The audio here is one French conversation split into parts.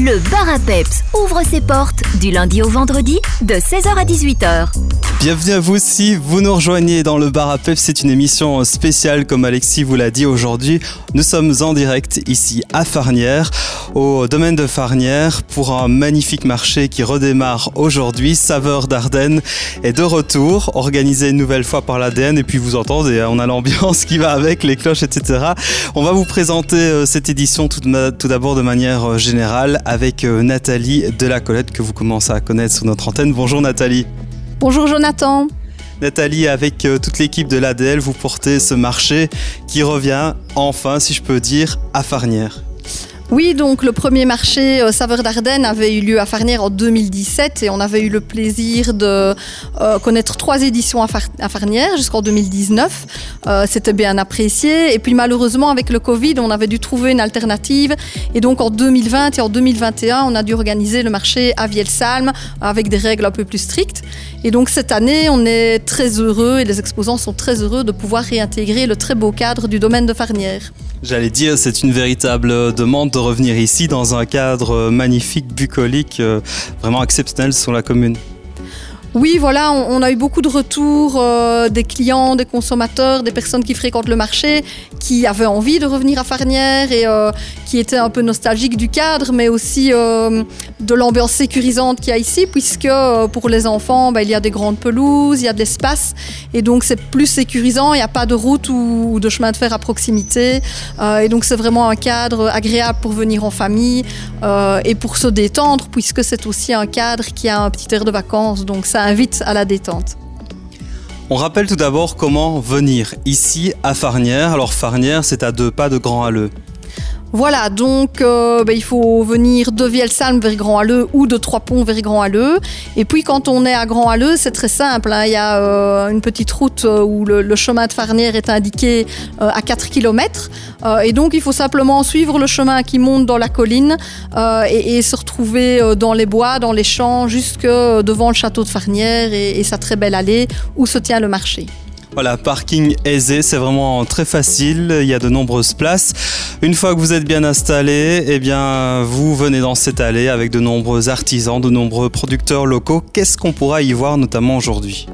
Le bar à peps ouvre ses portes du lundi au vendredi de 16h à 18h. Bienvenue à vous si vous nous rejoignez dans le bar à peps. C'est une émission spéciale comme Alexis vous l'a dit aujourd'hui. Nous sommes en direct ici à Farnières, au domaine de Farnières pour un magnifique marché qui redémarre aujourd'hui. Saveur d'Ardennes est de retour, organisé une nouvelle fois par l'ADN et puis vous entendez, hein, on a l'ambiance qui va avec, les cloches, etc. On va vous présenter euh, cette édition tout, tout d'abord de manière euh, générale avec euh, Nathalie Delacolette que vous commencez à connaître sur notre antenne. Bonjour Nathalie. Bonjour Jonathan. Nathalie, avec euh, toute l'équipe de l'ADL, vous portez ce marché qui revient enfin, si je peux dire, à Farnières. Oui, donc le premier marché euh, Saveur d'Ardennes avait eu lieu à Farnières en 2017 et on avait eu le plaisir de euh, connaître trois éditions à, Farnières jusqu'en 2019. Euh, C'était bien apprécié. Et puis malheureusement, avec le Covid, on avait dû trouver une alternative. Et donc en 2020 et en 2021, on a dû organiser le marché à Vielsalm avec des règles un peu plus strictes. Et donc cette année, on est très heureux et les exposants sont très heureux de pouvoir réintégrer le très beau cadre du domaine de Farnières. J'allais dire, c'est une véritable demande de revenir ici dans un cadre magnifique, bucolique, euh, vraiment exceptionnel sur la commune. Oui, voilà, on, a eu beaucoup de retours euh, des clients, des consommateurs, des personnes qui fréquentent le marché, qui avaient envie de revenir à Farnières et euh, qui étaient un peu nostalgiques du cadre, mais aussi euh, de l'ambiance sécurisante qu'il y a ici, puisque pour les enfants, bah, il y a des grandes pelouses, il y a de l'espace, et donc c'est plus sécurisant, il n'y a pas de route ou, de chemin de fer à proximité, et donc c'est vraiment un cadre agréable pour venir en famille et pour se détendre, puisque c'est aussi un cadre qui a un petit air de vacances, donc ça invite à la détente. On rappelle tout d'abord comment venir ici à Farnières. Alors Farnières, c'est à deux pas de Grand Halleux. Voilà, donc euh, ben, il faut venir de Vielsalm vers Grand Halleux ou de Trois-Ponts vers Grand Halleux. Et puis quand on est à Grand Halleux, c'est très simple. Hein. Il y a euh, une petite route euh, où le, chemin de Farnière est indiqué à 4 km. et donc il faut simplement suivre le chemin qui monte dans la colline et, se retrouver dans les bois, dans les champs, jusque devant le château de Farnière et sa très belle allée où se tient le marché. Voilà, parking aisé, c'est vraiment très facile, il y a de nombreuses places. Une fois que vous êtes bien installé, eh bien, vous venez dans cette allée avec de nombreux artisans, de nombreux producteurs locaux. Qu'est-ce qu'on pourra y voir notamment aujourd'hui?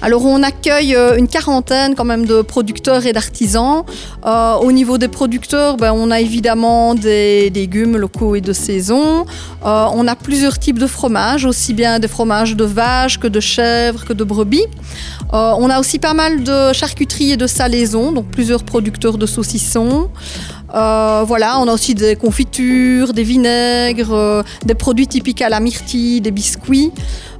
Alors on accueille euh, une quarantaine quand même de producteurs et d'artisans. Euh, au niveau des producteurs, ben, on a évidemment des légumes locaux et de saison. Euh, on a plusieurs types de fromages, aussi bien des fromages de vache que de chèvre que de brebis. on a aussi pas mal de charcuterie et de salaisons, donc plusieurs producteurs de saucissons. voilà, on a aussi des confitures, des vinaigres, des produits typiques à la myrtille, des biscuits.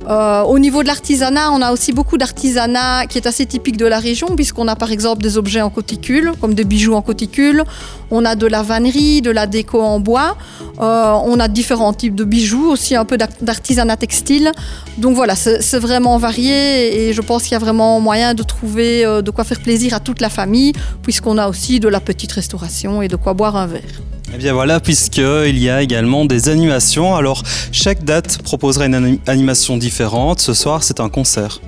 Euh, au niveau de l'artisanat, on a aussi beaucoup d'artisanat qui est assez typique de la région, puisqu'on a par exemple des objets en coticule, comme des bijoux en coticule. On a de la vannerie, de la déco en bois. Euh, on a différents types de bijoux, aussi un peu d'artisanat textile. Donc voilà, c'est vraiment varié et je pense qu'il y a vraiment moyen de trouver euh, de quoi faire plaisir à toute la famille, puisqu'on a aussi de la petite restauration et de quoi boire un verre. Et eh bien voilà, puisqu'il y a également des animations. Alors, chaque date proposera une animation différente. Ce soir, c'est un concert.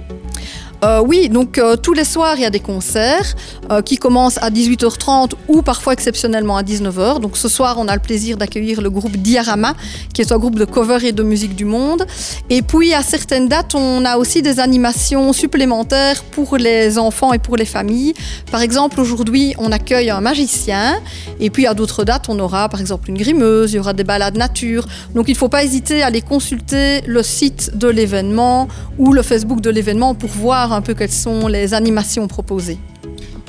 Euh, oui, donc euh, tous les soirs, il y a des concerts euh, qui commencent à 18h30 ou parfois exceptionnellement à 19h. Donc ce soir, on a le plaisir d'accueillir le groupe Diarama, qui est un groupe de cover et de musique du monde. Et puis à certaines dates, on a aussi des animations supplémentaires pour les enfants et pour les familles. Par exemple, aujourd'hui, on accueille un magicien. Et puis à d'autres dates, on aura par exemple une grimeuse, il y aura des balades nature. Donc il ne faut pas hésiter à aller consulter le site de l'événement ou le Facebook de l'événement pour voir un peu quelles sont les animations proposées.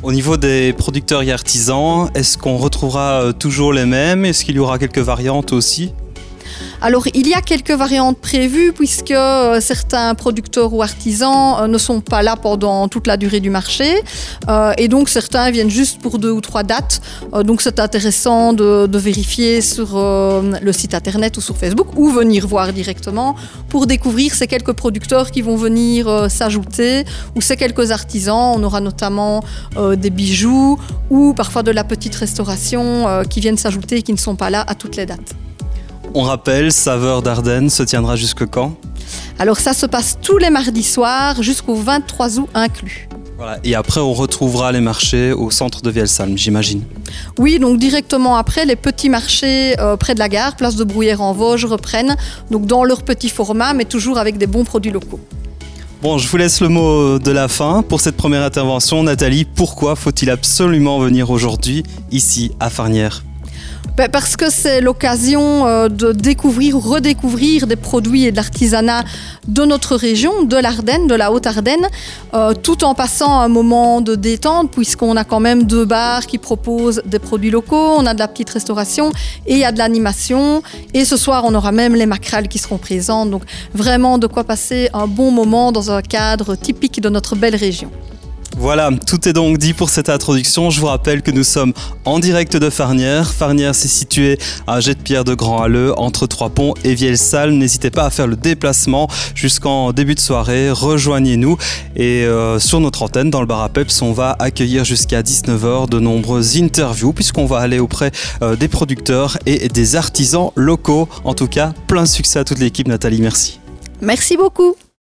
Au niveau des producteurs et artisans, est-ce qu'on retrouvera euh, toujours les mêmes? Est-ce qu'il y aura quelques variantes aussi? Alors, il y a quelques variantes prévues puisque euh, certains producteurs ou artisans euh, ne sont pas là pendant toute la durée du marché euh, et donc certains viennent juste pour deux ou trois dates. donc, c'est intéressant de, vérifier sur le site internet ou sur Facebook ou venir voir directement pour découvrir ces quelques producteurs qui vont venir s'ajouter ou ces quelques artisans. On aura notamment des bijoux ou parfois de la petite restauration qui viennent s'ajouter et qui ne sont pas là à toutes les dates. On rappelle, Saveur d'Ardennes se tiendra jusque quand Alors ça se passe tous les mardis soirs jusqu'au 23 août inclus. Voilà. Et après, on retrouvera les marchés au centre de Vielsalm, j'imagine. Oui, donc directement après, les petits marchés euh, près de la gare, place de Brouillère en Vosges, reprennent, donc dans leur petit format, mais toujours avec des bons produits locaux. Bon, je vous laisse le mot de la fin pour cette première intervention. Nathalie, pourquoi faut-il absolument venir aujourd'hui ici à Farnières? Ben, parce que c'est l'occasion euh, de découvrir ou redécouvrir des produits et de l'artisanat de notre région, de l'Ardenne, de la Haute-Ardenne, euh, tout en passant un moment de détente, puisqu'on a quand même deux bars qui proposent des produits locaux, on a de la petite restauration et il y a de l'animation. Et ce soir, on aura même les macrales qui seront présentes. Donc vraiment de quoi passer un bon moment dans un cadre typique de notre belle région. Voilà, tout est donc dit pour cette introduction. Je vous rappelle que nous sommes en direct de Farnières. Farnières, c'est situé à Jet de Pierre de Grand Halleux, entre Trois-Ponts et Vielsalm. N'hésitez pas à faire le déplacement jusqu'en début de soirée. Rejoignez-nous. Et euh, sur notre antenne, dans le bar à Peps, on va accueillir jusqu'à 19h de nombreuses interviews, puisqu'on va aller auprès euh, des producteurs et des artisans locaux. En tout cas, plein succès à toute l'équipe. Nathalie, merci. Merci beaucoup.